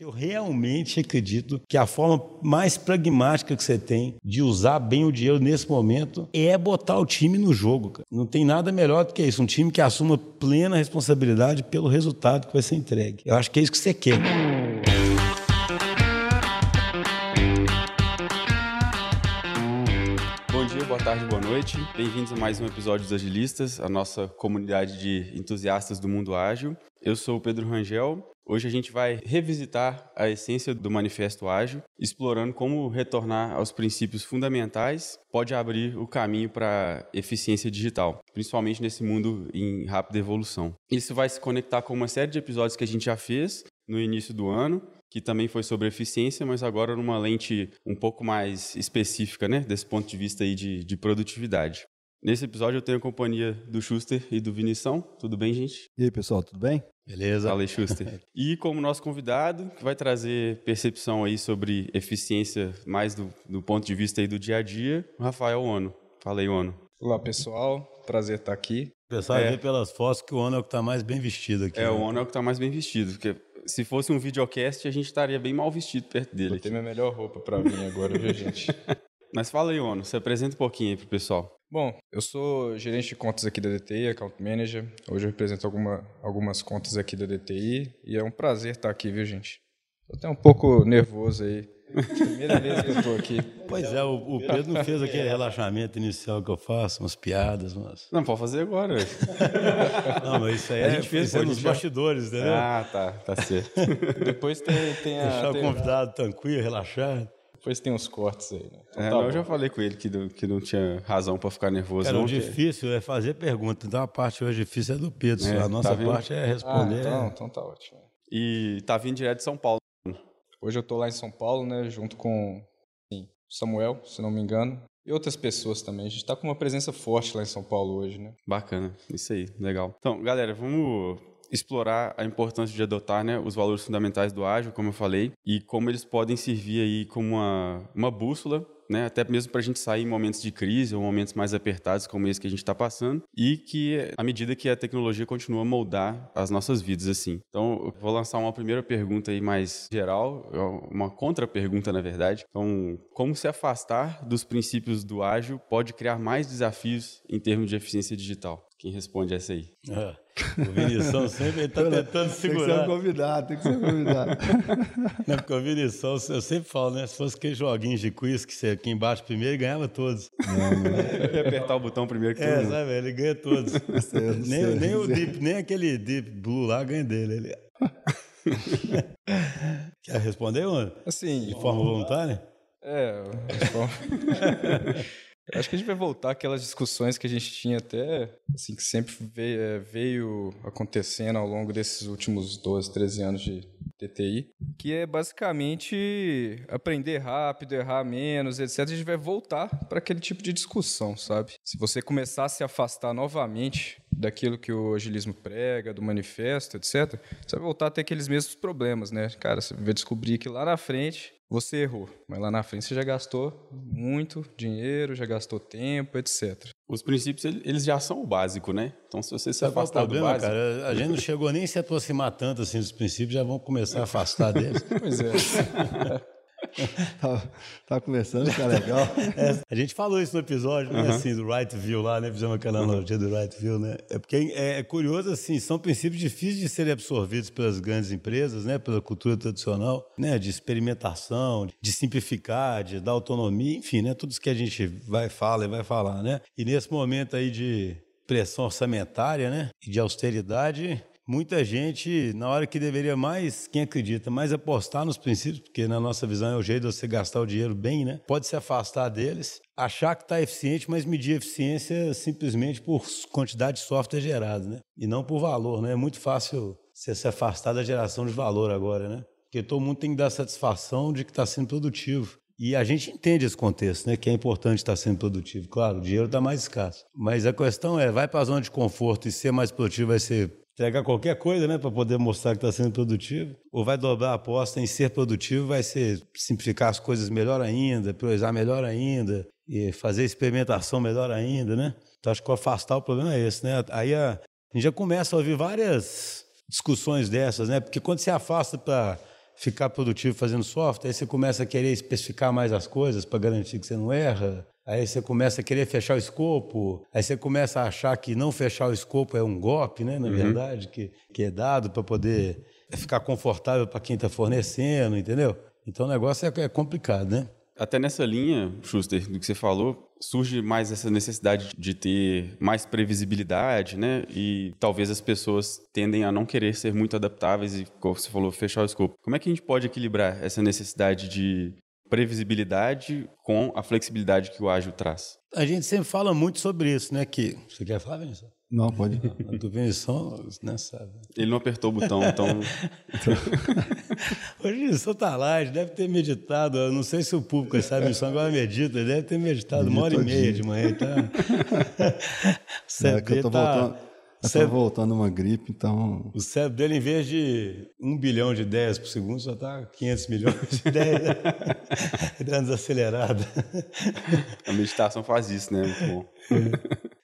Eu realmente acredito que a forma mais pragmática que você tem de usar bem o dinheiro nesse momento é botar o time no jogo. Cara. Não tem nada melhor do que isso. Um time que assuma plena responsabilidade pelo resultado que vai ser entregue. Eu acho que é isso que você quer. Boa tarde, boa noite. Bem-vindos a mais um episódio dos Agilistas, a nossa comunidade de entusiastas do mundo ágil. Eu sou o Pedro Rangel Hoje a gente vai revisitar a essência do Manifesto Ágil, explorando como retornar aos princípios fundamentais pode abrir o caminho para eficiência digital, principalmente nesse mundo em rápida evolução. Isso vai se conectar com uma série de episódios que a gente já fez no início do ano, que também foi sobre eficiência, mas agora numa lente um pouco mais específica, né, desse ponto de vista aí de, de produtividade. Nesse episódio eu tenho a companhia do Schuster e do Vinição. Tudo bem, gente? E aí, pessoal, tudo bem? Beleza. Fala aí, Schuster. e como nosso convidado, que vai trazer percepção aí sobre eficiência mais do, do ponto de vista aí do dia a dia, o Rafael Ono. Fala aí, Ono. Olá, pessoal. Prazer estar aqui. O pessoal é. vê pelas fotos que o Ono é o que está mais bem vestido aqui. É, né? o Ono é o que está mais bem vestido, porque se fosse um videocast, a gente estaria bem mal vestido perto dele. Vou ter minha melhor roupa para vir agora, viu, gente? Mas fala aí, Ono, se apresenta um pouquinho aí pro pessoal. Bom, eu sou gerente de contas aqui da DTI, account manager. Hoje eu represento alguma, algumas contas aqui da DTI e é um prazer estar aqui, viu, gente? Tô até um pouco nervoso aí. Primeira vez que eu estou aqui. Pois é, o, o, Pedro não fez aquele relaxamento inicial que eu faço, umas piadas, umas... Não, pode fazer agora. não, mas isso aí a gente fez nos já... bastidores, entendeu? Ah, tá, tá certo. Depois tem, tem a... Deixar tem... o convidado tranquilo, relaxado. Depois tem uns cortes aí, né? Então, é, tá eu já falei com ele que, do, que não tinha razão para ficar nervoso. Cara, não, o difícil é fazer pergunta. Então a parte hoje difícil é do Pedro. É, a nossa tá parte é responder. Ah, então, então tá ótimo. E tá vindo direto de São Paulo. Hoje eu tô lá em São Paulo, né? Junto com sim, Samuel, se não me engano. E outras pessoas também. A gente tá com uma presença forte lá em São Paulo hoje, né? Bacana, isso aí, legal. Então, galera, vamos explorar a importância de adotar né, os valores fundamentais do ágil, como eu falei, e como eles podem servir aí como uma, uma bússola né, até mesmo para a gente sair em momentos de crise ou momentos mais apertados como esse que a gente está passando, e que à medida que a tecnologia continua a moldar as nossas vidas assim. Então, eu vou lançar uma primeira pergunta aí mais geral, uma contra-pergunta na verdade. Então, como se afastar dos princípios do ágil pode criar mais desafios em termos de eficiência digital? Quem responde essa aí? É. O Vinição sempre está tentando segurar. Tem que ser um convidado, tem que ser um convidado. Não, porque o Vinição, eu sempre falo, né? Se fosse aqueles joguinhos de quiz que você quem bate primeiro ganhava todos. Não, não. apertar o botão primeiro que É, sabe? Ele ganha todos. Sei, nem, sei, nem o Deep, nem aquele Deep Blue lá ganha dele. Ele... Quer responder, mano? Assim. De forma voluntária? É, de forma. Acho que a gente vai voltar aquelas discussões que a gente tinha até, assim, que sempre veio, é, veio acontecendo ao longo desses últimos 12, 13 anos de TTI, que é basicamente aprender rápido, errar menos, etc. A gente vai voltar para aquele tipo de discussão, sabe? Se você começar a se afastar novamente daquilo que o agilismo prega, do manifesto, etc., você vai voltar a ter aqueles mesmos problemas, né? Cara, você vai descobrir que lá na frente você errou, mas lá na frente você já gastou muito dinheiro, já gastou tempo, etc. Os princípios, eles já são o básico, né? Então, se você se afastar problema, do básico... cara, a gente não chegou nem a se aproximar tanto assim dos princípios, já vão começar a afastar deles. pois é. tá, tá começando a ficar legal. É, a gente falou isso no episódio, né, assim, do right view lá, né? Fizemos aquela analogia do right view, né? É porque é, é, curioso, assim, são princípios difíceis de serem absorvidos pelas grandes empresas, né? Pela cultura tradicional, né? De experimentação, de simplificar, de dar autonomia, enfim, né? Tudo isso que a gente vai falar e vai falar, né? E nesse momento aí de pressão orçamentária, né? E de austeridade, muita gente, na hora que deveria mais, quem acredita, mais apostar nos princípios, porque na nossa visão é o jeito de você gastar o dinheiro bem, né? Pode se afastar deles, achar que está eficiente, mas medir eficiência simplesmente por quantidade de software gerado, né? E não por valor, né? É muito fácil você se afastar da geração de valor agora, né? Porque todo mundo tem que dar satisfação de que está sendo produtivo. E a gente entende esse contexto, né? Que é importante estar sendo produtivo. Claro, o dinheiro está mais escasso. Mas a questão é, vai para a zona de conforto e ser mais produtivo vai ser entregar qualquer coisa, né, para poder mostrar que está sendo produtivo, ou vai dobrar a aposta em ser produtivo, vai ser simplificar as coisas melhor ainda, priorizar melhor ainda, e fazer experimentação melhor ainda, né? Então acho que afastar o problema é esse, né? Aí a, a gente já começa a ouvir várias discussões dessas, né? Porque quando se afasta para ficar produtivo fazendo software, aí você começa a querer especificar mais as coisas para garantir que você não erra. Aí você começa a querer fechar o escopo, aí você começa a achar que não fechar o escopo é um golpe, né? Na uhum. verdade, que, que é dado para poder ficar confortável para quem está fornecendo, entendeu? Então o negócio é, é complicado, né? Até nessa linha, Schuster, do que você falou, surge mais essa necessidade de ter mais previsibilidade, né? E talvez as pessoas tendem a não querer ser muito adaptáveis e, como você falou, fechar o escopo. Como é que a gente pode equilibrar essa necessidade de previsibilidade com a flexibilidade que o ágil traz? A gente sempre fala muito sobre isso, né? Que você quer falar, Vinícius? Não, pode. A do Vinição, né, sabe? Ele não apertou o botão, então. Hoje o Vinição tá lá, ele deve ter meditado. Eu não sei se o público sabe, o Vinição agora medita, ele deve ter meditado uma hora e meia de manhã, tá? é que eu tô tá... voltando. Eu cérebro... voltando uma gripe, então. O cérebro dele, em vez de um bilhão de ideias por segundo, só está 500 milhões de ideias. Dando desacelerada. A meditação faz isso, né? Muito bom.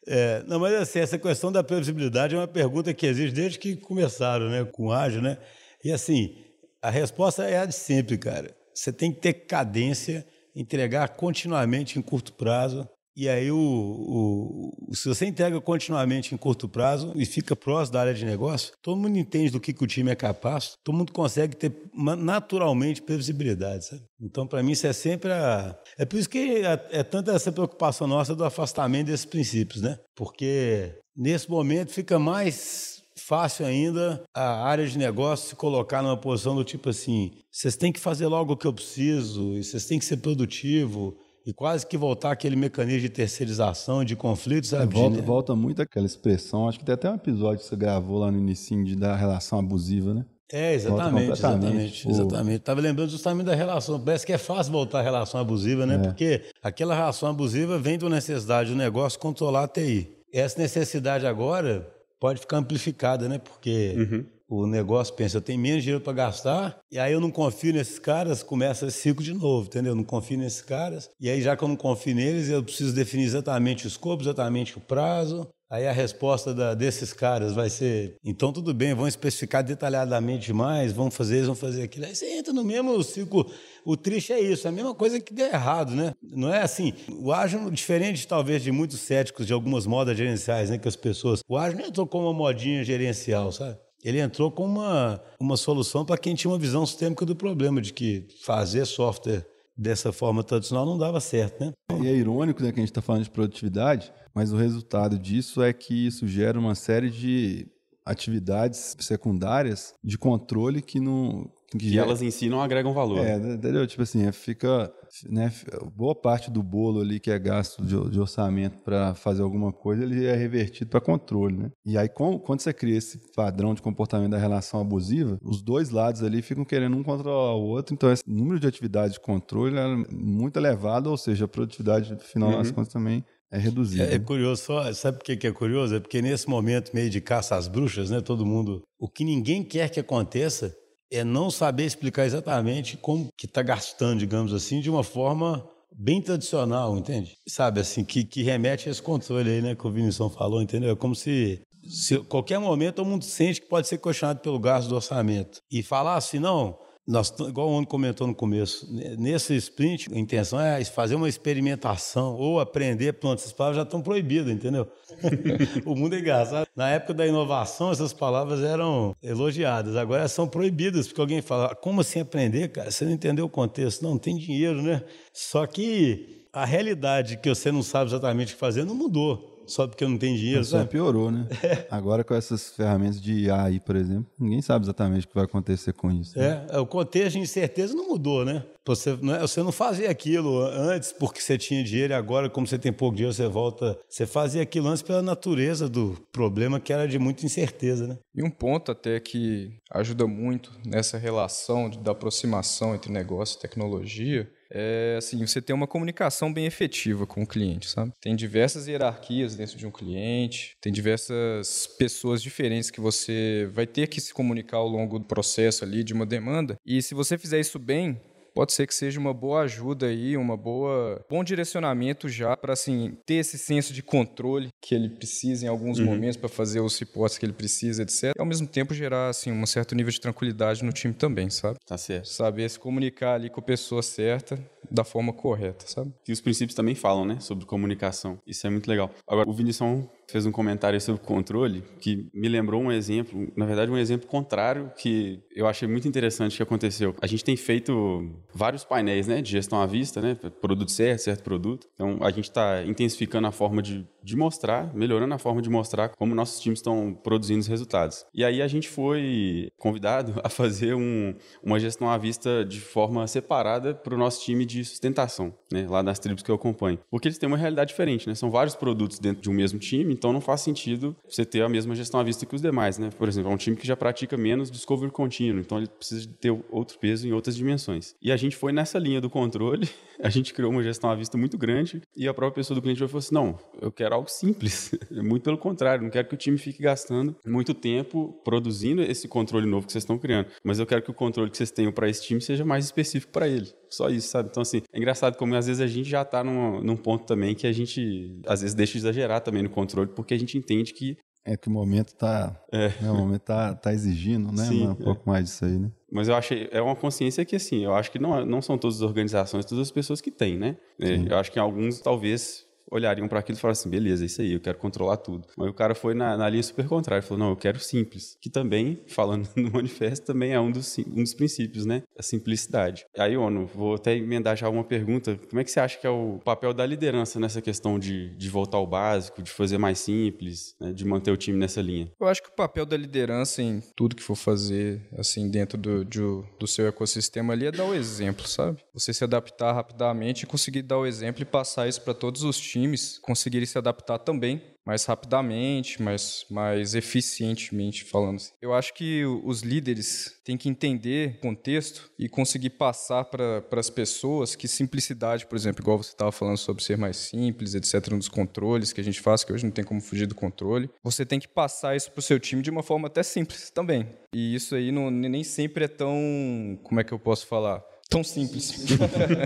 É, não, mas assim, essa questão da previsibilidade é uma pergunta que existe desde que começaram né, com o ágil, né? E assim, a resposta é a de sempre, cara. Você tem que ter cadência, entregar continuamente em curto prazo, e aí, o, o, se você entrega continuamente em curto prazo e fica próximo da área de negócio, todo mundo entende do que, que o time é capaz, todo mundo consegue ter naturalmente previsibilidade, sabe? Então, para mim, isso é sempre a. É por isso que é, é tanta essa preocupação nossa do afastamento desses princípios, né? Porque nesse momento fica mais fácil ainda a área de negócio se colocar numa posição do tipo assim: vocês têm que fazer logo o que eu preciso, e vocês têm que ser produtivo e quase que voltar aquele mecanismo de terceirização, de conflitos, sabe? É, volta, volta muito aquela expressão, acho que tem até um episódio que você gravou lá no início de da relação abusiva, né? É, exatamente, exatamente, exatamente. Estava lembrando justamente da relação. Parece que é fácil voltar à relação abusiva, né? É. Porque aquela relação abusiva vem da necessidade do negócio controlar a TI. Essa necessidade agora pode ficar amplificada, né? Porque uhum o negócio pensa, eu tenho menos dinheiro para gastar, e aí eu não confio nesses caras, começa esse ciclo de novo, entendeu? Eu não confio nesses caras, e aí já que eu não confio neles, eu preciso definir exatamente o escopo, exatamente o prazo, Aí a resposta da, desses caras vai ser: então tudo bem, vão especificar detalhadamente mais, vão fazer isso, vão fazer aquilo. Aí você entra no mesmo ciclo. O triste é isso, é a mesma coisa que deu errado, né? Não é assim. O ágil, diferente talvez de muitos céticos de algumas modas gerenciais, né? Que as pessoas. O ágil não como uma modinha gerencial, sabe? Ele entrou com uma, uma solução para quem tinha uma visão sistêmica do problema, de que fazer software dessa forma tradicional não dava certo, né? E é irônico né, que a gente está falando de produtividade, mas o resultado disso é que isso gera uma série de atividades secundárias de controle que não, que, que elas em si não agregam valor. É, entendeu? Tipo assim, é, fica. Né, boa parte do bolo ali que é gasto de, de orçamento para fazer alguma coisa, ele é revertido para controle, né? E aí, com, quando você cria esse padrão de comportamento da relação abusiva, os dois lados ali ficam querendo um controlar o outro, então esse número de atividades de controle é muito elevado, ou seja, a produtividade, no final uhum. das contas, também é reduzida. É, é, curioso, só, sabe por que é curioso? É porque nesse momento meio de caça às bruxas, né? Todo mundo. O que ninguém quer que aconteça é não saber explicar exatamente como que está gastando, digamos assim, de uma forma bem tradicional, entende? Sabe, assim, que, que remete a esse controle aí, né, que o Vinição falou, entendeu? É como se, se qualquer momento todo mundo sente que pode ser questionado pelo gasto do orçamento. E falar assim, não, nós, igual o Ono comentou no começo, nesse sprint, a intenção é fazer uma experimentação ou aprender, pronto, essas palavras já estão proibidas, entendeu? o mundo é engraçado. Na época da inovação, essas palavras eram elogiadas, agora são proibidas, porque alguém fala, como assim aprender, cara? Você não entendeu o contexto. Não, tem dinheiro, né? Só que a realidade que você não sabe exatamente o que fazer não mudou só porque não tem dinheiro. Só piorou, né? É. Agora com essas ferramentas de AI, por exemplo, ninguém sabe exatamente o que vai acontecer com isso. Né? É, o contexto de incerteza não mudou, né? Você não, é, você não fazia aquilo antes porque você tinha dinheiro e agora, como você tem pouco dinheiro, você volta. Você fazia aquilo antes pela natureza do problema que era de muita incerteza, né? E um ponto até que ajuda muito nessa relação da aproximação entre negócio e tecnologia é assim, você tem uma comunicação bem efetiva com o cliente, sabe? Tem diversas hierarquias dentro de um cliente, tem diversas pessoas diferentes que você vai ter que se comunicar ao longo do processo ali de uma demanda. E se você fizer isso bem, pode ser que seja uma boa ajuda aí, uma boa bom direcionamento já para assim ter esse senso de controle que ele precisa em alguns uhum. momentos para fazer os reportes que ele precisa, etc. E ao mesmo tempo gerar assim um certo nível de tranquilidade no time também, sabe? Tá certo. Saber se comunicar ali com a pessoa certa da forma correta, sabe? E os princípios também falam, né, sobre comunicação. Isso é muito legal. Agora, o Vinição fez um comentário sobre controle que me lembrou um exemplo, na verdade um exemplo contrário que eu achei muito interessante que aconteceu. A gente tem feito vários painéis, né, de gestão à vista, né, produto certo, certo produto. Então a gente está intensificando a forma de, de mostrar, melhorando a forma de mostrar como nossos times estão produzindo os resultados. E aí a gente foi convidado a fazer um, uma gestão à vista de forma separada para o nosso time de sustentação, né, lá das tribos que eu acompanho, porque eles têm uma realidade diferente, né, são vários produtos dentro de um mesmo time então não faz sentido você ter a mesma gestão à vista que os demais, né? Por exemplo, é um time que já pratica menos discovery contínuo, então ele precisa ter outro peso em outras dimensões. E a gente foi nessa linha do controle, a gente criou uma gestão à vista muito grande e a própria pessoa do cliente falou assim: não, eu quero algo simples. muito pelo contrário, não quero que o time fique gastando muito tempo produzindo esse controle novo que vocês estão criando, mas eu quero que o controle que vocês tenham para esse time seja mais específico para ele. Só isso, sabe? Então, assim, é engraçado como às vezes a gente já está num, num ponto também que a gente às vezes deixa de exagerar também no controle, porque a gente entende que é que o momento está é. né, o momento tá, tá exigindo, né? Sim, um é. pouco mais disso aí, né? Mas eu achei, é uma consciência que, assim, eu acho que não, não são todas as organizações, todas as pessoas que têm, né? É, eu acho que alguns, talvez, olhariam para aquilo e falaram assim, beleza, isso aí, eu quero controlar tudo. Mas o cara foi na, na linha super contrária, falou, não, eu quero simples. Que também, falando no manifesto, também é um dos, um dos princípios, né? A simplicidade. Aí, ONU, vou até emendar já uma pergunta. Como é que você acha que é o papel da liderança nessa questão de, de voltar ao básico, de fazer mais simples, né? de manter o time nessa linha? Eu acho que o papel da liderança em tudo que for fazer, assim, dentro do, de, do seu ecossistema ali é dar o exemplo, sabe? Você se adaptar rapidamente e conseguir dar o exemplo e passar isso para todos os times times conseguirem se adaptar também mais rapidamente, mais, mais eficientemente falando. Assim. Eu acho que os líderes têm que entender o contexto e conseguir passar para as pessoas que simplicidade, por exemplo, igual você estava falando sobre ser mais simples, etc., um dos controles que a gente faz, que hoje não tem como fugir do controle, você tem que passar isso para o seu time de uma forma até simples também. E isso aí não, nem sempre é tão, como é que eu posso falar? Tão simples.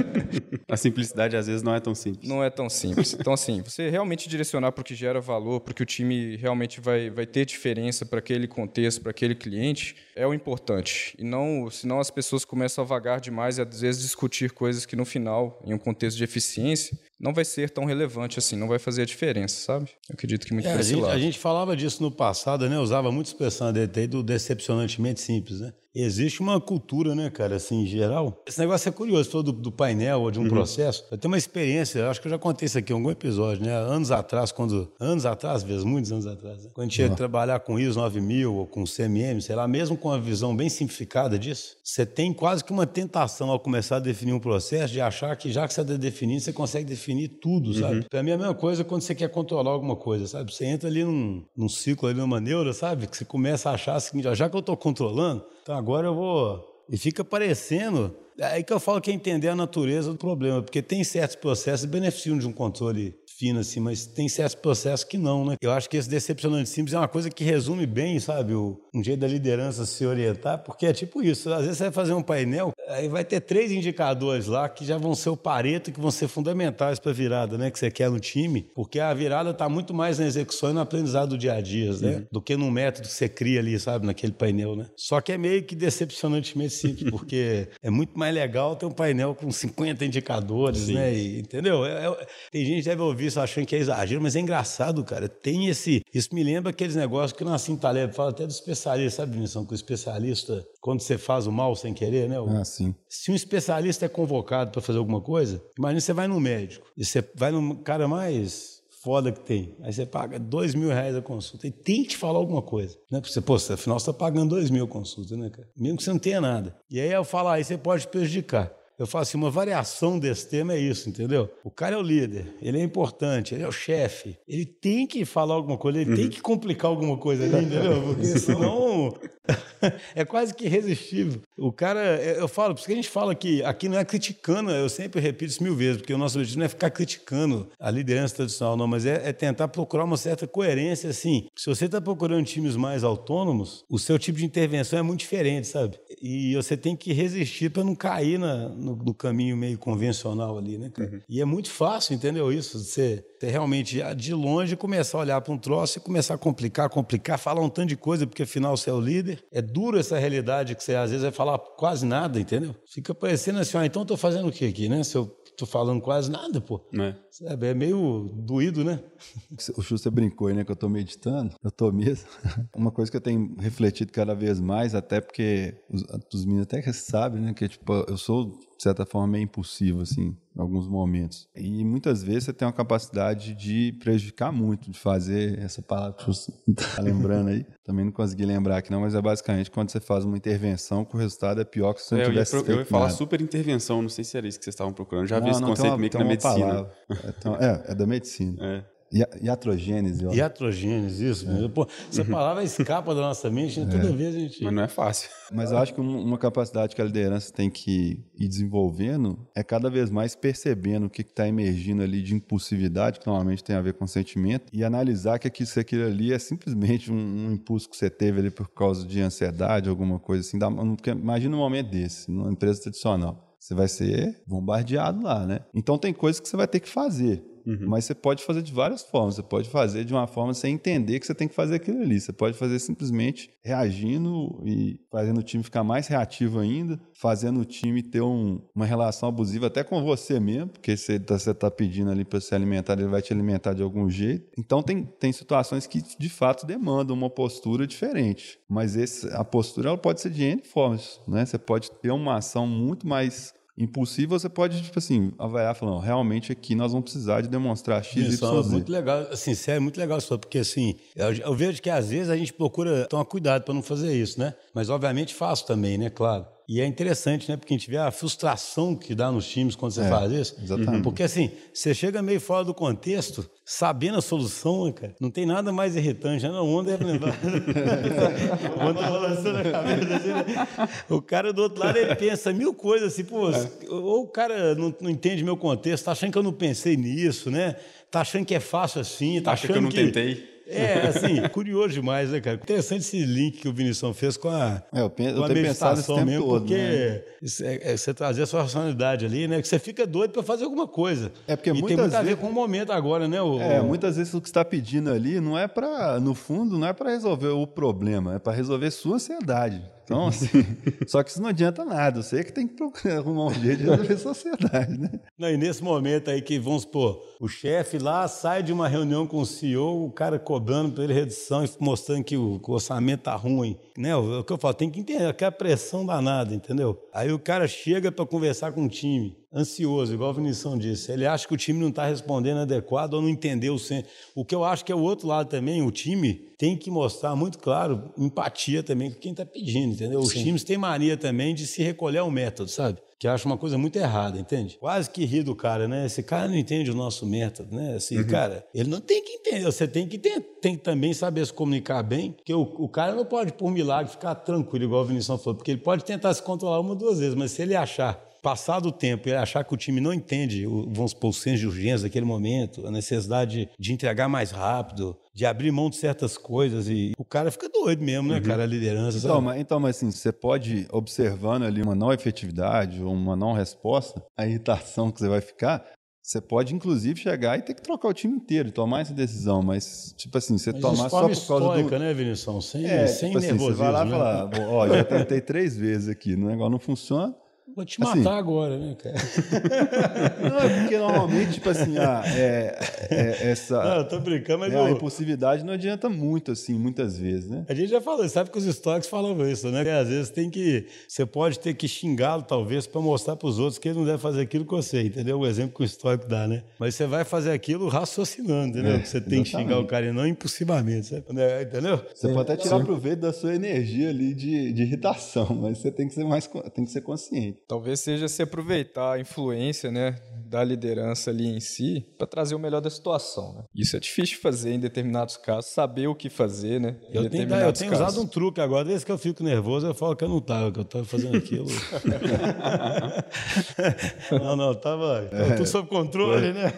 a simplicidade às vezes não é tão simples. Não é tão simples. Então, assim, você realmente direcionar para o que gera valor, para que o time realmente vai, vai ter diferença para aquele contexto, para aquele cliente, é o importante. E não, senão as pessoas começam a vagar demais e às vezes discutir coisas que no final, em um contexto de eficiência, não vai ser tão relevante assim, não vai fazer a diferença, sabe? Eu acredito que muito é, a gente, a gente falava disso no passado, né? Usava muito expressão DT do decepcionantemente simples, né? Existe uma cultura, né, cara, assim, em geral. Esse negócio é curioso, todo do, do painel ou de um uhum. processo. Eu tenho uma experiência, acho que eu já contei isso aqui em algum episódio, né? Anos atrás, quando. Anos atrás, mesmo, muitos anos atrás, né? Quando a gente ia uhum. trabalhar com ISO 9000 ou com CMM, sei lá, mesmo com uma visão bem simplificada disso, você tem quase que uma tentação ao começar a definir um processo de achar que já que você está definindo, você consegue definir tudo, sabe? Uhum. Pra mim é a mesma coisa quando você quer controlar alguma coisa, sabe? Você entra ali num, num ciclo, ali numa neura, sabe? Que você começa a achar assim, já que eu estou controlando, então agora eu vou. E fica parecendo. É aí que eu falo que é entender a natureza do problema, porque tem certos processos que beneficiam de um controle assim, mas tem certos processos que não, né? Eu acho que esse decepcionante simples é uma coisa que resume bem, sabe, o, um jeito da liderança se orientar, porque é tipo isso. Às vezes você vai fazer um painel, aí vai ter três indicadores lá que já vão ser o pareto, que vão ser fundamentais para a virada, né, que você quer no time, porque a virada está muito mais na execução e no aprendizado do dia a dia, né, uhum. do que no método que você cria ali, sabe, naquele painel, né? Só que é meio que decepcionantemente simples, porque é muito mais legal ter um painel com 50 indicadores, Sim. né? E, entendeu? É, é, tem gente que deve ouvir isso achando que é exagero, mas é engraçado, cara. Tem esse. Isso me lembra aqueles negócios que o Nassim Taleb fala até do especialista, sabe, Vinicius? Que o especialista, quando você faz o mal sem querer, né? O, ah, sim. Se um especialista é convocado para fazer alguma coisa, imagina você vai no médico e você vai no cara mais foda que tem. Aí você paga dois mil reais a consulta e tem que te falar alguma coisa. Né? Porque você, pô, afinal você está pagando dois mil a consulta, né, cara? Mesmo que você não tenha nada. E aí eu falo, aí você pode prejudicar. Eu falo assim, uma variação desse tema é isso, entendeu? O cara é o líder, ele é importante, ele é o chefe, ele tem que falar alguma coisa, ele uhum. tem que complicar alguma coisa ali, entendeu? Porque senão é quase que irresistível. O cara, é, eu falo, por isso que a gente fala que aqui não é criticando, eu sempre repito isso mil vezes, porque o nosso objetivo não é ficar criticando a liderança tradicional, não, mas é, é tentar procurar uma certa coerência, assim. Se você está procurando times mais autônomos, o seu tipo de intervenção é muito diferente, sabe? E você tem que resistir para não cair na no, no caminho meio convencional ali, né, cara? Uhum. E é muito fácil, entendeu isso? Você, você realmente, de longe, começar a olhar para um troço e começar a complicar, complicar, falar um tanto de coisa, porque afinal você é o líder. É duro essa realidade que você às vezes vai falar quase nada, entendeu? Fica parecendo assim, ah, então eu tô fazendo o que aqui, né? Se eu tô falando quase nada, pô. É. Sabe, é meio doído, né? O Schuster brincou aí, né, que eu tô meditando. Eu tô mesmo. Uma coisa que eu tenho refletido cada vez mais, até porque os, os meninos até que sabem, né, que tipo, eu sou de certa forma, meio impulsivo, assim, em alguns momentos. E muitas vezes você tem uma capacidade de prejudicar muito, de fazer essa palavra que você está lembrando aí. Também não consegui lembrar aqui, não, mas é basicamente quando você faz uma intervenção que o resultado é pior que se você não é, tivesse eu ia, eu ia falar super intervenção, não sei se era isso que vocês estavam procurando. Já não, vi esse conceito uma, meio que na medicina. É, é, é da medicina. É. Iatrogênese. Ó. Iatrogênese, isso. É. Pô, essa palavra escapa da nossa mente, né? toda é. vez a gente... Mas não é fácil. Mas eu acho que uma capacidade que a liderança tem que ir desenvolvendo é cada vez mais percebendo o que está emergindo ali de impulsividade, que normalmente tem a ver com sentimento, e analisar que aquilo, aquilo ali é simplesmente um, um, impulso que você teve ali por causa de ansiedade, alguma coisa assim. Porque imagina um momento desse, numa empresa tradicional. Você vai ser bombardeado lá, né? Então tem coisas que você vai ter que fazer. Uhum. Mas você pode fazer de várias formas. Você pode fazer de uma forma sem entender que você tem que fazer aquilo ali. Você pode fazer simplesmente reagindo e fazendo o time ficar mais reativo ainda, fazendo o time ter um, uma relação abusiva até com você mesmo, porque você está tá pedindo ali para se alimentar, ele vai te alimentar de algum jeito. Então tem, tem situações que de fato demandam uma postura diferente. Mas esse, a postura ela pode ser de N formas. Né? Você pode ter uma ação muito mais impulsivo, você pode, tipo assim, avaliar falando, realmente aqui nós vamos precisar de demonstrar X, isso, Y, Z. muito legal, assim, sério, muito legal isso, porque assim, eu, eu, vejo que às vezes a gente procura tomar cuidado para não fazer isso, né? Mas obviamente faço também, né? Claro. E é interessante, né? Porque a gente vê a frustração que dá nos times quando você é, faz isso. Exatamente. Porque assim, você chega meio fora do contexto, sabendo a solução, né, cara? Não tem nada mais irritante. Né? Não, onda é lembrar. o onda balançando a cabeça. Assim, né? O cara do outro lado, ele pensa mil coisas assim, pô, é. ou o cara não, não entende meu contexto, tá achando que eu não pensei nisso, né? Tá achando que é fácil assim, tá Acha achando que eu não que... tentei. É, assim, curioso demais, né, cara? Interessante esse link que o Vinição fez com a, é, eu penso, com a meditação mesmo, todo, porque né? é, é, você trazer a sua racionalidade ali, né? Que você fica doido para fazer alguma coisa. É porque e muitas tem muito vezes... a ver com o momento agora, né? O, é, muitas vezes o que está pedindo ali não é para, no fundo, não é para resolver o problema, é para resolver sua ansiedade. Então, assim, só que isso não adianta nada. Você é que tem que procurar arrumar um jeito de resolver a sociedade, né? Não, e nesse momento aí que, vamos supor, o chefe lá sai de uma reunião com o CEO, o cara cobrando para ele redução e mostrando que o, orçamento tá ruim. Né? O, o, que eu falo, tem que entender, aquela pressão danada, entendeu? Aí o cara chega para conversar com o time ansioso, igual a Vinição disse. Ele acha que o time não está respondendo adequado ou não entendeu o centro. O que eu acho que é o outro lado também, o time tem que mostrar muito claro empatia também com quem está pedindo, entendeu? Os Sim. times têm mania também de se recolher ao método, sabe? Que eu acho uma coisa muito errada, entende? Quase que ri do cara, né? Esse cara não entende o nosso método, né? Assim, uhum. cara, ele não tem que entender. Você tem que, ter, tem que também saber se comunicar bem, porque o, o cara não pode, por milagre, ficar tranquilo, igual o Vinícius falou, porque ele pode tentar se controlar uma ou duas vezes, mas se ele achar passado o tempo e achar que o time não entende, vamos supor, o senso de urgência daquele momento, a necessidade de entregar mais rápido, de abrir mão de certas coisas e o cara fica doido mesmo, né, uhum. cara, a liderança. Então, mas, então, mas assim, você pode observando ali uma não efetividade ou uma não resposta, a irritação que você vai ficar, você pode, inclusive, chegar e ter que trocar o time inteiro, tomar essa decisão, mas, tipo assim, você mas tomar só por causa do... né, Vinição? Sem, é, sem tipo assim, Você vai lá e né? falar, ó, já tentei três vezes aqui, o negócio não funciona, Vou te matar assim, agora, né, cara? Não, é porque normalmente, tipo assim, ah, é, é, essa. Não, eu tô brincando, mas. É, eu... A impulsividade não adianta muito, assim, muitas vezes, né? A gente já falou, sabe que os estoques falavam isso, né? Que às vezes tem que. Você pode ter que xingá-lo, talvez, para mostrar para os outros que ele não deve fazer aquilo que você, entendeu? O exemplo que o histórico dá, né? Mas você vai fazer aquilo raciocinando, entendeu? É, você tem exatamente. que xingar o cara e não impulsivamente, sabe? Né? entendeu? Você pode até tirar Sim. proveito da sua energia ali de, de irritação, mas você tem que ser mais tem que ser consciente. Talvez seja se aproveitar a influência né, da liderança ali em si para trazer o melhor da situação. Né? Isso é difícil de fazer em determinados casos, saber o que fazer, né? Eu tenho, eu tenho usado um truque agora, desde que eu fico nervoso, eu falo que eu não estava, que eu estava fazendo aquilo. não, não, estava é, tudo sob controle, foi, né?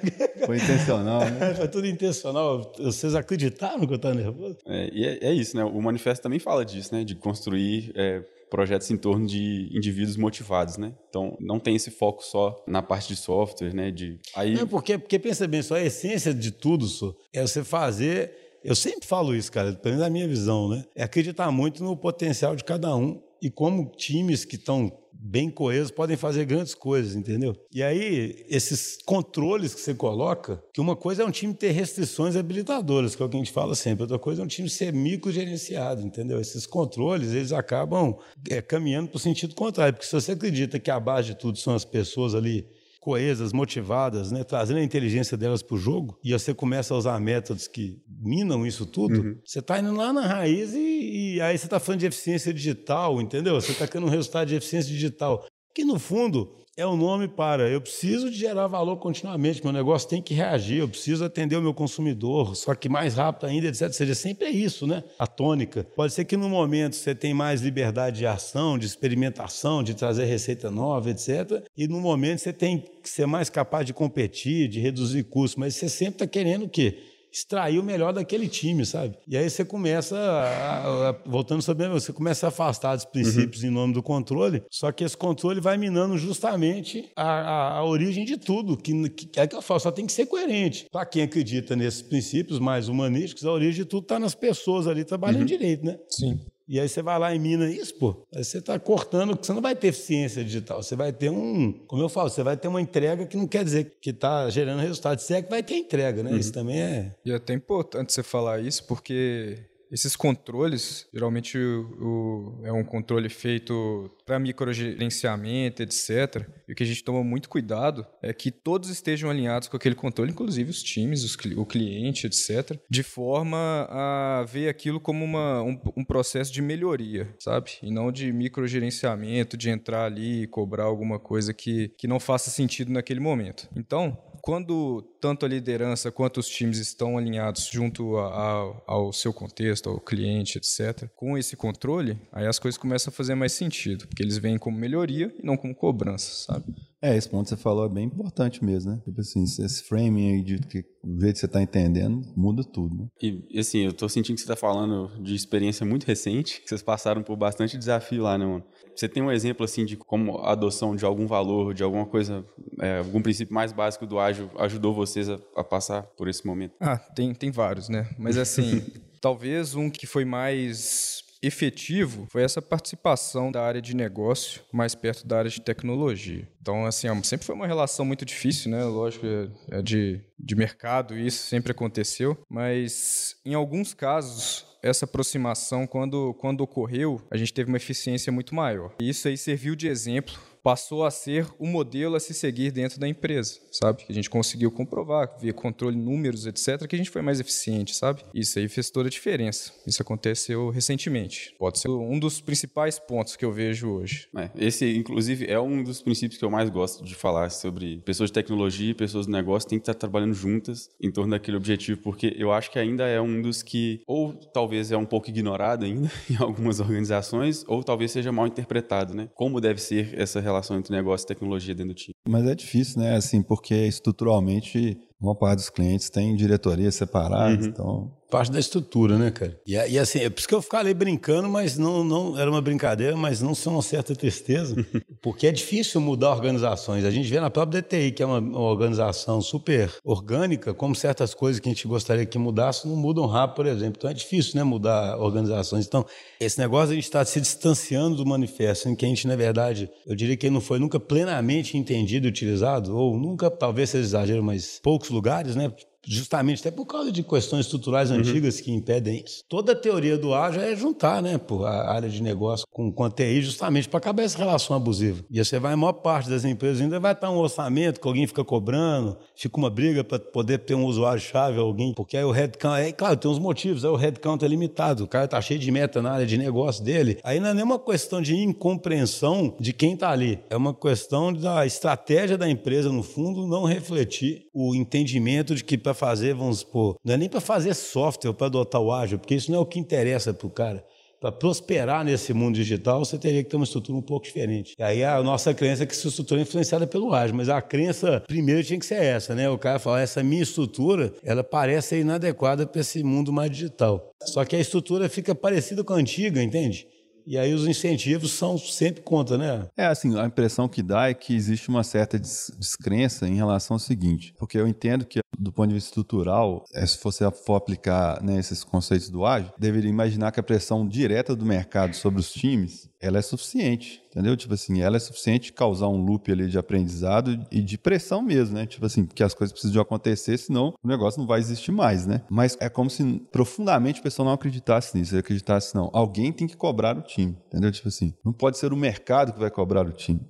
Foi intencional, né? foi tudo intencional. Vocês acreditaram que eu estava nervoso? É, e é, é, isso, né? O manifesto também fala disso, né? De construir. É, projetos em torno de indivíduos motivados, né? Então, não tem esse foco só na parte de software, né? De aí Não, porque porque pensa bem, só a essência de tudo, só, é você fazer eu sempre falo isso, cara, pelo menos na minha visão, né? É acreditar muito no potencial de cada um e como times que estão bem coesos podem fazer grandes coisas, entendeu? E aí, esses controles que você coloca, que uma coisa é um time ter restrições habilitadoras, que é o que a gente fala sempre, outra coisa é um time ser microgerenciado, entendeu? Esses controles, eles acabam é, caminhando para o sentido contrário, porque se você acredita que a base de tudo são as pessoas ali coesas, motivadas, né? trazendo a inteligência delas para o jogo, e você começa a usar métodos que minam isso tudo, uhum. você está indo lá na raiz e, e aí você está falando de eficiência digital, entendeu? Você está querendo um resultado de eficiência digital. Que no fundo é o nome para eu preciso de gerar valor continuamente, meu negócio tem que reagir, eu preciso atender o meu consumidor, só que mais rápido ainda, etc. Ou seja, sempre é isso, né? A tônica. Pode ser que no momento você tem mais liberdade de ação, de experimentação, de trazer receita nova, etc. E no momento você tem que ser mais capaz de competir, de reduzir custos, mas você sempre está querendo o quê? Extrair o melhor daquele time, sabe? E aí você começa, a, a, voltando sobre você começa a afastar dos princípios uhum. em nome do controle, só que esse controle vai minando justamente a, a origem de tudo, que, que é que eu falo, só tem que ser coerente. Para quem acredita nesses princípios mais humanísticos, a origem de tudo está nas pessoas ali trabalhando uhum. direito, né? Sim. E aí você vai lá e mina isso, pô. Aí você está cortando, você não vai ter eficiência digital. Você vai ter um, como eu falo, você vai ter uma entrega que não quer dizer que está gerando resultado. Você é que vai ter entrega, né? Uhum. Isso também é. E é até importante você falar isso, porque esses controles, geralmente o, o, é um controle feito para microgerenciamento, etc. E o que a gente toma muito cuidado é que todos estejam alinhados com aquele controle, inclusive os times, os, o cliente, etc., de forma a ver aquilo como uma, um, um processo de melhoria, sabe? E não de microgerenciamento, de entrar ali e cobrar alguma coisa que, que não faça sentido naquele momento. Então, quando tanto a liderança quanto os times estão alinhados junto a, a, ao seu contexto, ao cliente, etc., com esse controle, aí as coisas começam a fazer mais sentido, porque eles vêm como melhoria e não como cobrança, sabe? É, esse ponto que você falou é bem importante mesmo, né? Tipo assim, esse framing aí de que o jeito que você está entendendo muda tudo, né? E assim, eu tô sentindo que você está falando de experiência muito recente, que vocês passaram por bastante desafio lá, né, mano? Você tem um exemplo assim de como a adoção de algum valor, de alguma coisa, é, algum princípio mais básico do ágil ajudou vocês a, a passar por esse momento? Ah, tem, tem vários, né? Mas assim, talvez um que foi mais efetivo foi essa participação da área de negócio mais perto da área de tecnologia. Então, assim, é sempre foi uma relação muito difícil, né? Lógico, é, é de, de mercado, isso sempre aconteceu, mas em alguns casos essa aproximação, quando, quando ocorreu, a gente teve uma eficiência muito maior. E isso aí serviu de exemplo passou a ser o modelo a se seguir dentro da empresa, sabe? Que a gente conseguiu comprovar, via controle, números, etc., que a gente foi mais eficiente, sabe? Isso aí fez toda a diferença. Isso aconteceu recentemente. Pode ser um dos principais pontos que eu vejo hoje. É, esse, inclusive, é um dos princípios que eu mais gosto de falar sobre pessoas de tecnologia e pessoas do negócio têm que estar trabalhando juntas em torno daquele objetivo, porque eu acho que ainda é um dos que, ou talvez é um pouco ignorado ainda em algumas organizações, ou talvez seja mal interpretado, né? Como deve ser essa relação relação entre negócio e tecnologia dentro do time. Mas é difícil, né? Assim, porque estruturalmente uma parte dos clientes tem diretorias separadas, uhum. então parte da estrutura, né, cara? E, e assim, é por isso que eu falei brincando, mas não, não era uma brincadeira, mas não são uma certa tristeza, porque é difícil mudar organizações. A gente vê na própria DTI, que é uma, uma, organização super orgânica, como certas coisas que a gente gostaria que mudasse não mudam rápido, por exemplo. Então é difícil, né, mudar organizações. Então, esse negócio a gente está se distanciando do manifesto, em que a gente, na verdade, eu diria que não foi nunca plenamente entendido e utilizado, ou nunca, talvez seja exagero, mas poucos lugares, né? justamente até por causa de questões estruturais uhum. antigas que impedem isso. Toda a teoria do ágil é juntar né, a área de negócio com, com a TI justamente para acabar essa relação abusiva. E você vai, a maior parte das empresas ainda vai estar um orçamento que alguém fica cobrando, fica uma briga para poder ter um usuário-chave, alguém, porque aí o headcount, é claro, tem uns motivos, aí o headcount é limitado, o cara está cheio de meta na área de negócio dele. Aí não é nem uma questão de incompreensão de quem está ali, é uma questão da estratégia da empresa, no fundo, não refletir o entendimento de que para fazer, vamos supor, não é nem para fazer software para adotar o ágil, porque isso não é o que interessa para o cara. Para prosperar nesse mundo digital, você teria que ter uma estrutura um pouco diferente. E aí a nossa crença é que essa estrutura é influenciada pelo ágil, mas a crença primeiro tinha que ser essa, né? O cara fala, essa minha estrutura, ela parece inadequada para esse mundo mais digital. Só que a estrutura fica parecida com a antiga, entende? E aí os incentivos são sempre contra, né? É, assim, a impressão que dá é que existe uma certa descrença em relação ao seguinte, porque eu entendo que do ponto de vista estrutural, é, se você for aplicar né, esses conceitos do ágil, deveria imaginar que a pressão direta do mercado sobre os times ela é suficiente, entendeu? Tipo assim, ela é suficiente causar um loop ali de aprendizado e de pressão mesmo, né? Tipo assim, que as coisas precisam acontecer, senão o negócio não vai existir mais, né? Mas é como se profundamente o pessoal não acreditasse nisso, acreditasse, não, alguém tem que cobrar o time, entendeu? Tipo assim, não pode ser o mercado que vai cobrar o time.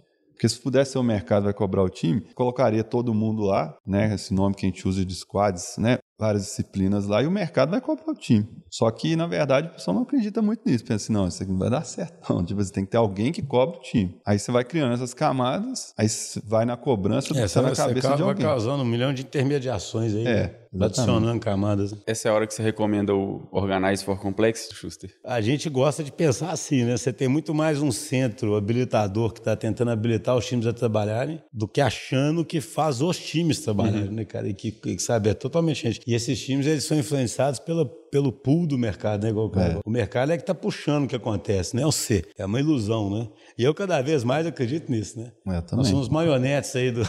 Porque se pudesse ser o mercado vai cobrar o time, colocaria todo mundo lá, né? Esse nome que a gente usa de squads, né? Várias disciplinas lá e o mercado vai comprar o time. Só que, na verdade, o pessoal não acredita muito nisso. Pensa assim, não, isso aqui não vai dar certo. Não, tipo, você tem que ter alguém que cobre o time. Aí você vai criando essas camadas, aí vai na cobrança, é, você na cabeça de alguém. vai causando um milhão de intermediações aí. É, né? adicionando camadas. Essa é a hora que você recomenda o Organize for Complex, Schuster? A gente gosta de pensar assim, né? Você tem muito mais um centro habilitador que está tentando habilitar os times a trabalharem do que achando que faz os times trabalharem, uhum. né, cara? E que, que, sabe, é totalmente gente. E esses times, eles são influenciados pela, pelo pool do mercado, né? Cara. É. o mercado é que está puxando o que acontece, não é o ser. É uma ilusão, né? E eu cada vez mais acredito nisso, né? Eu também. Nós somos marionetes aí do.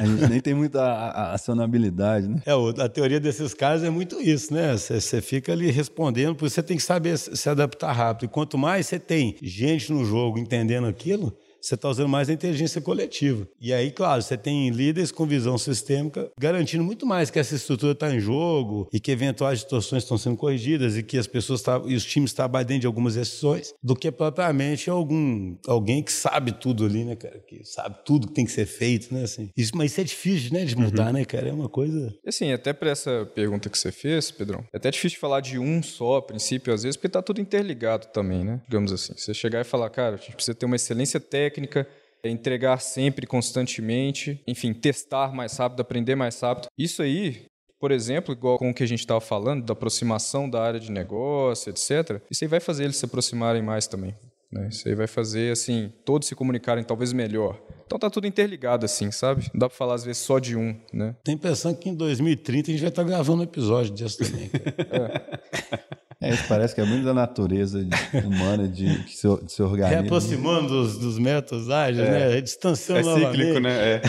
A gente nem tem muita acionabilidade, né? É, a teoria desses caras é muito isso, né? Você fica ali respondendo, porque você tem que saber se adaptar rápido. E quanto mais você tem gente no jogo entendendo aquilo, você está usando mais a inteligência coletiva. E aí, claro, você tem líderes com visão sistêmica garantindo muito mais que essa estrutura está em jogo e que eventuais distorções estão sendo corrigidas e que as pessoas tá, e os times trabalham dentro de algumas decisões, do que propriamente algum alguém que sabe tudo ali, né, cara? Que sabe tudo que tem que ser feito, né? Assim. Isso, mas isso é difícil, né, de mudar, uhum. né, cara? É uma coisa. Assim, até para essa pergunta que você fez, Pedrão, é até difícil falar de um só princípio, às vezes, porque está tudo interligado também, né? Digamos assim. Você chegar e falar, cara, a gente precisa ter uma excelência técnica técnica, é entregar sempre, constantemente, enfim, testar mais rápido, aprender mais rápido. Isso aí, por exemplo, igual com o que a gente estava falando, da aproximação da área de negócio, etc., isso aí vai fazer eles se aproximarem mais também. Né? Isso aí vai fazer, assim, todos se comunicarem talvez melhor. Então tá tudo interligado, assim, sabe? Não dá pra falar, às vezes, só de um, né? Tem pensando que em 2030 a gente vai estar tá gravando um episódio disso também. é. É, isso parece que é muito da natureza humana de, de, se, de se. Reaproximando dos, dos métodos ágeis, é. né? Distanciando É cíclico, né? É.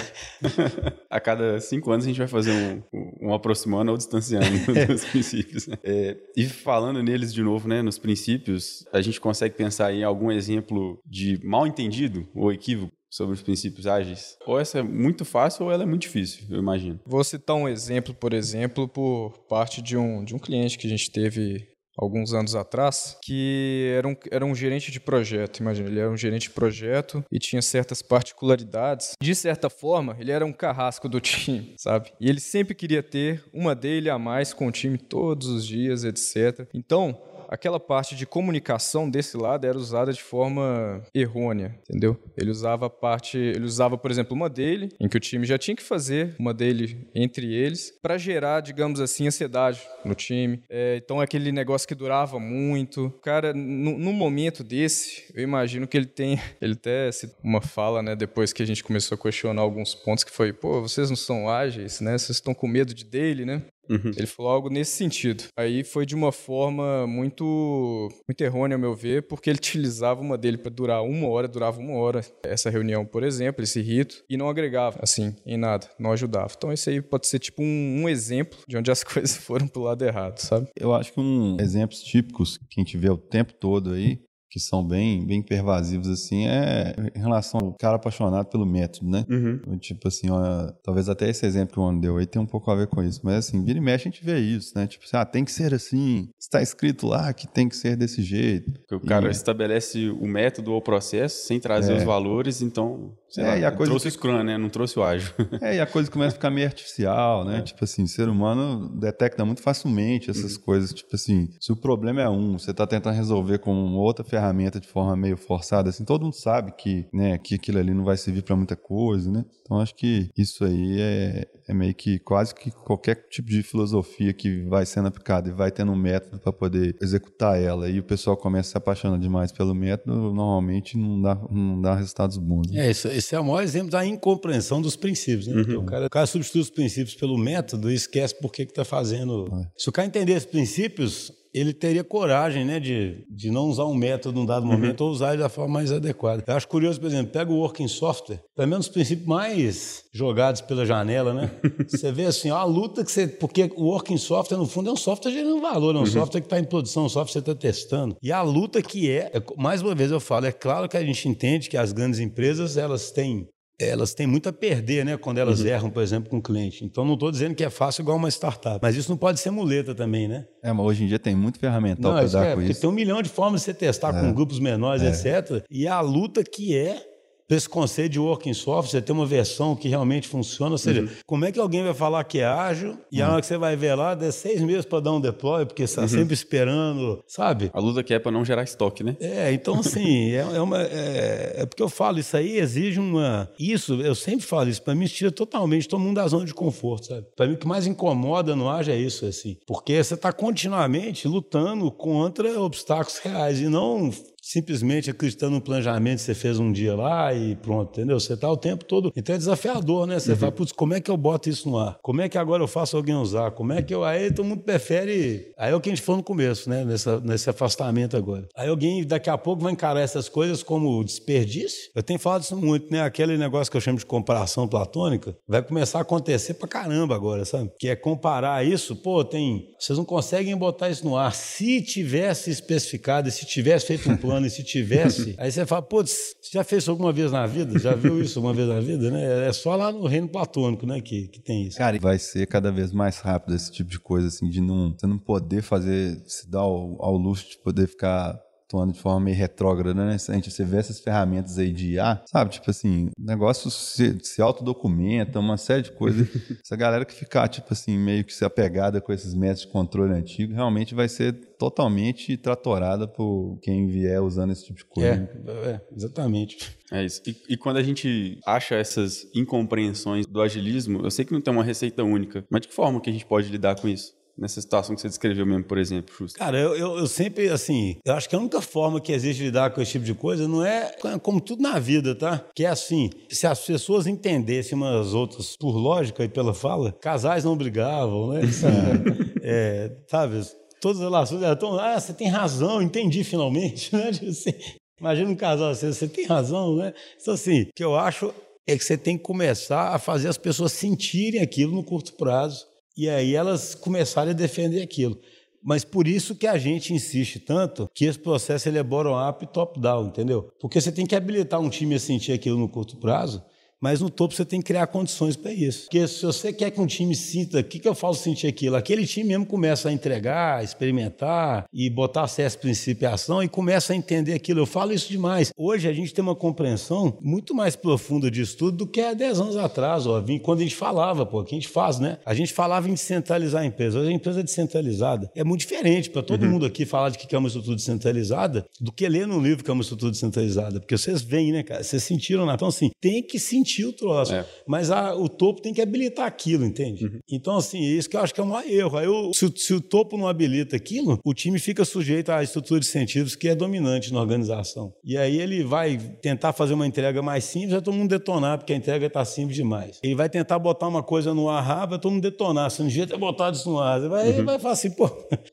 a cada cinco anos a gente vai fazer um, um aproximando ou distanciando dos princípios. Né? É, e falando neles de novo, né? Nos princípios, a gente consegue pensar em algum exemplo de mal entendido ou equívoco sobre os princípios ágeis? Ou essa é muito fácil ou ela é muito difícil, eu imagino. Vou citar um exemplo, por exemplo, por parte de um, de um cliente que a gente teve alguns anos atrás, que era um, era um gerente de projeto, imagina, ele era um gerente de projeto e tinha certas particularidades. De certa forma, ele era um carrasco do time, sabe? E ele sempre queria ter uma dele a mais com o time todos os dias, etc. Então, aquela parte de comunicação desse lado era usada de forma errônea, entendeu? Ele usava a parte, ele usava, por exemplo, uma dele, em que o time já tinha que fazer uma dele entre eles, para gerar, digamos assim, ansiedade no time. É, então, aquele negócio que durava muito. Cara, no, momento desse, eu imagino que ele tem, ele até uma fala, né, depois que a gente começou a questionar alguns pontos, que foi, pô, vocês não são ágeis, né? Vocês estão com medo de dele, né? Uhum. Ele falou algo nesse sentido. Aí foi de uma forma muito, muito errônea, ao meu ver, porque ele utilizava uma dele para durar uma hora, durava uma hora essa reunião, por exemplo, esse rito, e não agregava, assim, em nada, não ajudava. Então isso aí pode ser tipo um, um exemplo de onde as coisas foram pro lado errado, sabe? Eu acho que um exemplos típicos que a gente vê o tempo todo aí que são bem, bem pervasivos, assim, é em relação ao cara apaixonado pelo método, né? Uhum. Tipo assim, ó, talvez até esse exemplo que o Ana deu aí tem um pouco a ver com isso, mas assim, vira e mexe a gente vê isso, né? Tipo assim, ah, tem que ser assim, está escrito lá que tem que ser desse jeito. Porque o cara e... estabelece o método ou o processo sem trazer é. os valores, então, sei é, lá, e a coisa trouxe que... o Scrum, né? Não trouxe o ágil. É, e a coisa começa a ficar meio artificial, né? É. Tipo assim, o ser humano detecta muito facilmente essas uhum. coisas, tipo assim, se o problema é um, você está tentando resolver com outra ferramenta de forma meio forçada, assim, todo mundo sabe que, né, que aquilo ali não vai servir para muita coisa, né? Então acho que isso aí é, é meio que quase que qualquer tipo de filosofia que vai sendo aplicada e vai tendo um método para poder executar ela e o pessoal começa a se apaixonar demais pelo método, normalmente não dá, não dá resultados bons. Né? É, isso, esse é o maior exemplo da incompreensão dos princípios, né? Uhum. O, cara, o cara substitui os princípios pelo método e esquece por que está fazendo. É. Se o cara entender os princípios, ele teria coragem, né, de, de não usar um método num dado momento uhum. ou usar ele da forma mais adequada. Eu acho curioso, por exemplo, pega o working software, pelo menos os princípios mais jogados pela janela, né? você vê assim, ó, a luta que você. Porque o working software, no fundo, é um software gerando valor, é um uhum. software que está em produção, um software que você está testando. E a luta que é, é, mais uma vez eu falo, é claro que a gente entende que as grandes empresas elas têm elas têm muito a perder, né, quando elas uhum. erram, por exemplo, com o cliente. Então, não estou dizendo que é fácil igual uma startup, mas isso não pode ser muleta também, né? É, mas hoje em dia tem muito ferramental para dar é, com isso. Tem um milhão de formas de você testar é. com grupos menores, é. etc. E a luta que é esse conceito de working software, você tem uma versão que realmente funciona. Ou seja, uhum. como é que alguém vai falar que é ágil e uhum. a hora que você vai ver lá, dá seis meses para dar um deploy, porque você está uhum. sempre esperando, sabe? A luta que é para não gerar estoque, né? É, então assim, é, é, uma, é, é, porque eu falo, isso aí exige uma. Isso, eu sempre falo isso, para mim, tira totalmente todo mundo da zona de conforto, sabe? Para mim, o que mais incomoda no ágil é isso, assim. Porque você está continuamente lutando contra obstáculos reais e não simplesmente acreditando no planejamento que você fez um dia lá e pronto, entendeu? Você está o tempo todo. Então é desafiador, né? Você uhum. fala, putz, como é que eu boto isso no ar? Como é que agora eu faço alguém usar? Como é que eu. Aí todo mundo prefere. Aí é o que a gente falou no começo, né? Nessa, nesse afastamento agora. Aí alguém daqui a pouco vai encarar essas coisas como desperdício. Eu tenho falado isso muito, né? Aquele negócio que eu chamo de comparação platônica vai começar a acontecer pra caramba agora, sabe? Que é comparar isso, pô, tem. Vocês não conseguem botar isso no ar. Se tivesse especificado, se tivesse feito um plano e se tivesse, aí você fala, putz, você já fez isso alguma vez na vida? Já viu isso alguma vez na vida, né? É só lá no reino platônico, né, que, que tem isso. Cara, vai ser cada vez mais rápido esse tipo de coisa, assim, de não, você não poder fazer, se dar ao, ao luxo de poder ficar atuando de forma meio retrógrada, né? A gente, você vê essas ferramentas aí de IA, sabe? Tipo assim, negócio se, se autodocumenta, uma série de coisas. Essa galera que ficar, tipo assim, meio que se apegada com esses métodos de controle antigo, realmente vai ser totalmente tratorada por quem vier usando esse tipo de coisa. É, é exatamente. É isso. E, e, quando a gente acha essas incompreensões do agilismo, eu sei que não tem uma receita única, mas de que forma que a gente pode lidar com isso? Nessa situação que você descreveu mesmo, por exemplo, Justo? Cara, eu, eu, eu, sempre, assim, eu acho que a única forma que existe de lidar com esse tipo de coisa não é como tudo na vida, tá? Que é assim, se as pessoas entendessem umas outras por lógica e pela fala, casais não brigavam, né? Sabe? é, sabe? Todas as relações eram tão, ah, você tem razão, entendi finalmente, né? Tipo assim, imagina um casal assim, você tem razão, né? Então, assim, o que eu acho é que você tem que começar a fazer as pessoas sentirem aquilo no curto prazo e aí elas começaram a defender aquilo. Mas por isso que a gente insiste tanto que esse processo ele é bottom-up e top-down, entendeu? Porque você tem que habilitar um time a sentir aquilo no curto prazo mas no topo você tem que criar condições para isso. Porque se você quer que um time sinta, o que, que eu falo sentir aquilo? Aquele time mesmo começa a entregar, experimentar e botar acesso, princípio e ação e começa a entender aquilo. Eu falo isso demais. Hoje a gente tem uma compreensão muito mais profunda disso tudo do que há 10 anos atrás, ó, quando a gente falava, pô, que a gente faz, né? A gente falava em descentralizar a empresa. Hoje a empresa é descentralizada. É muito diferente para todo uhum. mundo aqui falar de que é uma estrutura descentralizada do que ler num livro que é uma estrutura descentralizada. Porque vocês veem, né, cara? Vocês sentiram, né? Então, assim, tem que sentir o troço. É. Mas a, o topo tem que habilitar aquilo, entende? Uhum. Então, assim, isso que eu acho que é um erro. Aí, eu, se, se, o topo não habilita aquilo, o time fica sujeito à estrutura de incentivos que é dominante na organização. E aí ele vai tentar fazer uma entrega mais simples, vai todo mundo detonar, porque a entrega está simples demais. Ele vai tentar botar uma coisa no ar vai todo mundo detonar. Se um dia ter botado isso no ar, vai, uhum. vai falar assim, pô,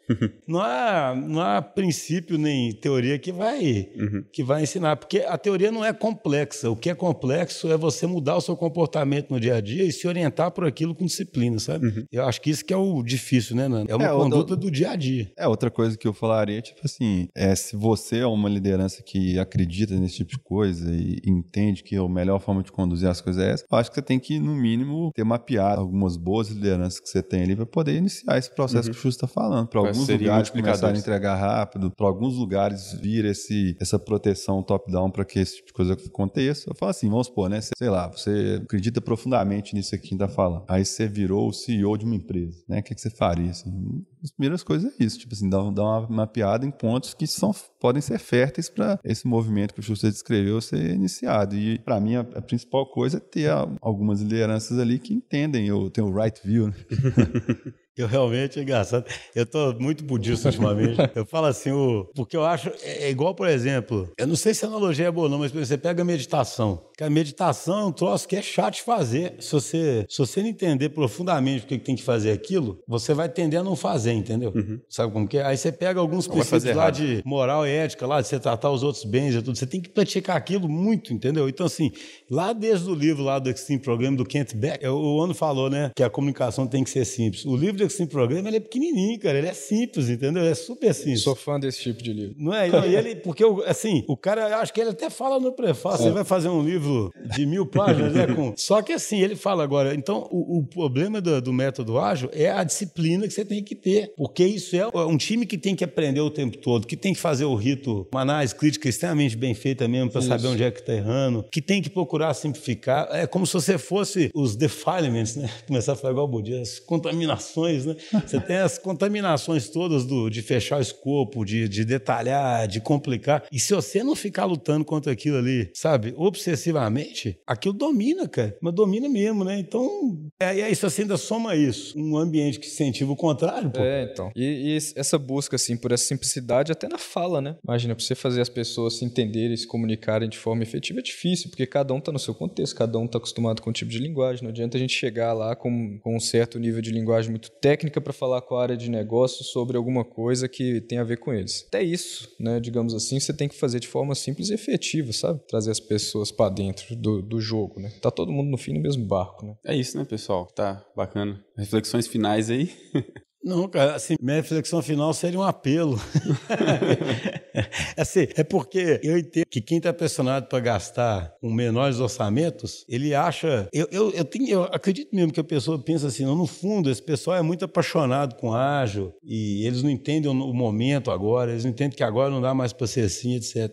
não há, não há princípio nem teoria que vai, uhum. que vai ensinar. Porque a teoria não é complexa. O que é complexo é você mudar o seu comportamento no dia a dia e se orientar por aquilo com disciplina, sabe? Uhum. Eu acho que isso que é o difícil, né, Nando? É uma é, conduta do dia a dia. É, outra coisa que eu falaria, tipo assim, é se você é uma liderança que acredita nesse tipo de coisa e entende que a melhor forma de conduzir as coisas é essa, eu acho que você tem que, no mínimo, ter mapeado algumas boas lideranças que você tem ali para poder iniciar esse processo uhum. que o Xuxa está falando. Para alguns lugares começar a entregar rápido, para alguns lugares vir esse, essa proteção top-down para que esse tipo de coisa aconteça. Eu falo assim, vamos supor, né? Sei lá, você acredita profundamente nisso aqui que está falando. Aí você virou o CEO de uma empresa, né? O que, que você faria? Assim? As primeiras coisas é isso, tipo assim, dar, uma mapeada em pontos que são, podem ser férteis para esse movimento que o Schuster descreveu ser iniciado. E para mim a, a, principal coisa é ter a, algumas lideranças ali que entendem, ou tem o right view, né? Eu realmente, é engraçado, eu tô muito budista ultimamente. Eu falo assim, o, porque eu acho, é, é igual, por exemplo, eu não sei se a analogia é boa ou não, mas você pega a meditação. Que a meditação é um troço que é chato de fazer. Se você, se você não entender profundamente o que tem que fazer aquilo, você vai tender a não fazer, entendeu? Uhum. Sabe como que é? Aí você pega alguns princípios lá de moral e ética, lá de você tratar os outros bens e tudo. Você tem que praticar aquilo muito, entendeu? Então, assim, lá desde o livro lá do Extreme Program do Kent Beck, o ano falou, né, que a comunicação tem que ser simples. O livro do Extreme Program, ele é pequenininho, cara. Ele é simples, entendeu? Ele é super simples. Sou fã desse tipo de livro. Não é? Não, e ele, porque, assim, o cara, acho que ele até fala no prefácio, é. você vai fazer um livro de mil páginas, né? Com... Só que, assim, ele fala agora, então, o, o problema do, do, método ágil é a disciplina que você tem que ter, porque isso é um time que tem que aprender o tempo todo, que tem que fazer o rito, uma análise crítica extremamente bem feita mesmo, para saber onde é que está errando, que tem que procurar simplificar. É como se você fosse os defilements, né? Começar a falar igual o Budia, as contaminações, né? Você tem as contaminações todas do, de fechar o escopo, de, de detalhar, de complicar. E se você não ficar lutando contra aquilo ali, sabe, obsessivamente, aquilo domina, cara. Mas domina mesmo, né? Então, é, aí se você ainda soma isso, um ambiente que incentiva o contrário, pô. É, então. E, e, essa busca, assim, por essa simplicidade até na fala, né? Imagina, pra você fazer as pessoas se entenderem, se comunicarem de forma efetiva é difícil, porque cada um tá no seu contexto, cada um tá acostumado com um tipo de linguagem. Não adianta a gente chegar lá com, com um certo nível de linguagem muito técnica para falar com a área de negócio sobre alguma coisa que tem a ver com eles. Até isso, né? Digamos assim, você tem que fazer de forma simples e efetiva, sabe? Trazer as pessoas para dentro do, do jogo, né? Tá todo mundo no fim no mesmo barco, né? É isso, né, pessoal? Tá bacana. Reflexões finais aí. Não, cara, assim, minha reflexão final seria um apelo. assim, é porque eu entendo que quem está pressionado para gastar com menores orçamentos, ele acha. Eu, eu, eu, tenho, eu acredito mesmo que a pessoa pensa assim, não, no fundo, esse pessoal é muito apaixonado com ágil e eles não entendem o momento agora, eles não entendem que agora não dá mais para ser assim, etc.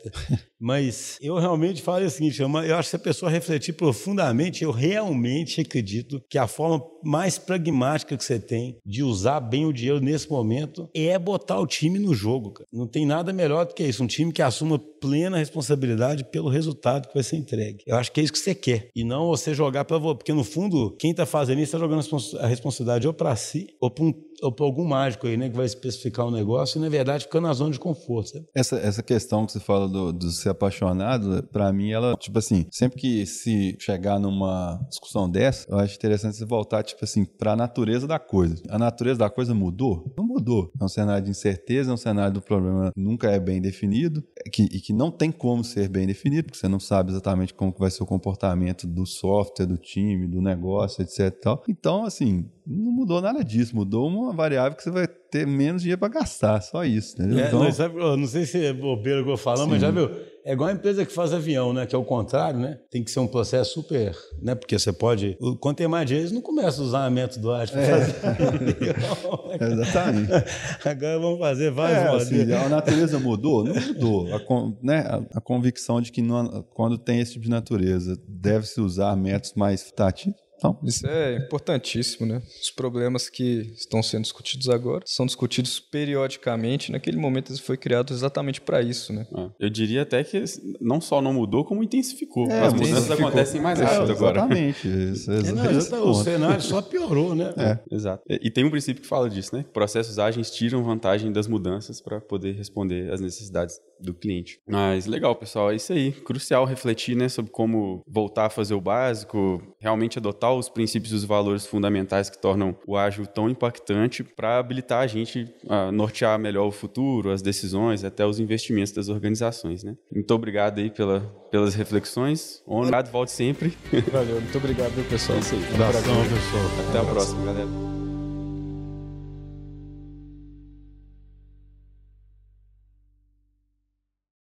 Mas eu realmente falo o seguinte: eu acho que se a pessoa refletir profundamente, eu realmente acredito que a forma mais pragmática que você tem de usar bem o dinheiro nesse momento é botar o time no jogo. Cara. Não tem nada melhor do que isso. Um time que assuma plena responsabilidade pelo resultado que vai ser entregue. Eu acho que é isso que você quer. E não você jogar para. Porque no fundo, quem está fazendo isso está jogando a responsabilidade ou para si ou para um ou para algum mágico aí, né, que vai especificar o um negócio e, na verdade, fica na zona de conforto. Essa, essa questão que você fala do, do ser apaixonado, para mim, ela, tipo assim, sempre que se chegar numa discussão dessa, eu acho interessante você voltar, tipo assim, para a natureza da coisa. A natureza da coisa mudou? Não mudou. É um cenário de incerteza, é um cenário do problema nunca é bem definido é que, e que não tem como ser bem definido, porque você não sabe exatamente como vai ser o comportamento do software, do time, do negócio, etc. Então, assim, não mudou nada disso, mudou uma variável que você vai ter menos dinheiro para gastar, só isso, entendeu? É, então... não, sabe, não sei se é bobeira que eu falo, mas já viu? É igual a empresa que faz avião, né? Que é o contrário, né? Tem que ser um processo super, né? Porque você pode. Quando tem mais dinheiro, eles não começam a usar a método ágil para é. fazer avião. Exatamente. Agora vamos fazer vários é, assim, A natureza mudou? Não mudou. A, né? a, a convicção de que não, quando tem esse tipo de natureza, deve-se usar métodos mais táticos então, isso é importantíssimo, né? Os problemas que estão sendo discutidos agora são discutidos periodicamente. Naquele momento ele foi criado exatamente para isso, né? É. Eu diria até que não só não mudou, como intensificou. É, As mudanças acontecem mais rápido é, agora. Exatamente. Isso, é, não, o cenário só piorou, né? É. Exato. E tem um princípio que fala disso, né? Processos ágeis tiram vantagem das mudanças para poder responder às necessidades do cliente. Mas legal, pessoal, é isso aí. Crucial refletir, né, sobre como voltar a fazer o básico, realmente adotar os princípios e os valores fundamentais que tornam o ágil tão impactante para habilitar a gente a nortear melhor o futuro, as decisões, até os investimentos das organizações, né? Muito obrigado aí pela, pelas reflexões. Obrigado, volte sempre. Valeu, muito obrigado, pessoal. É isso aí. Abração, pessoal. Até a próxima, galera.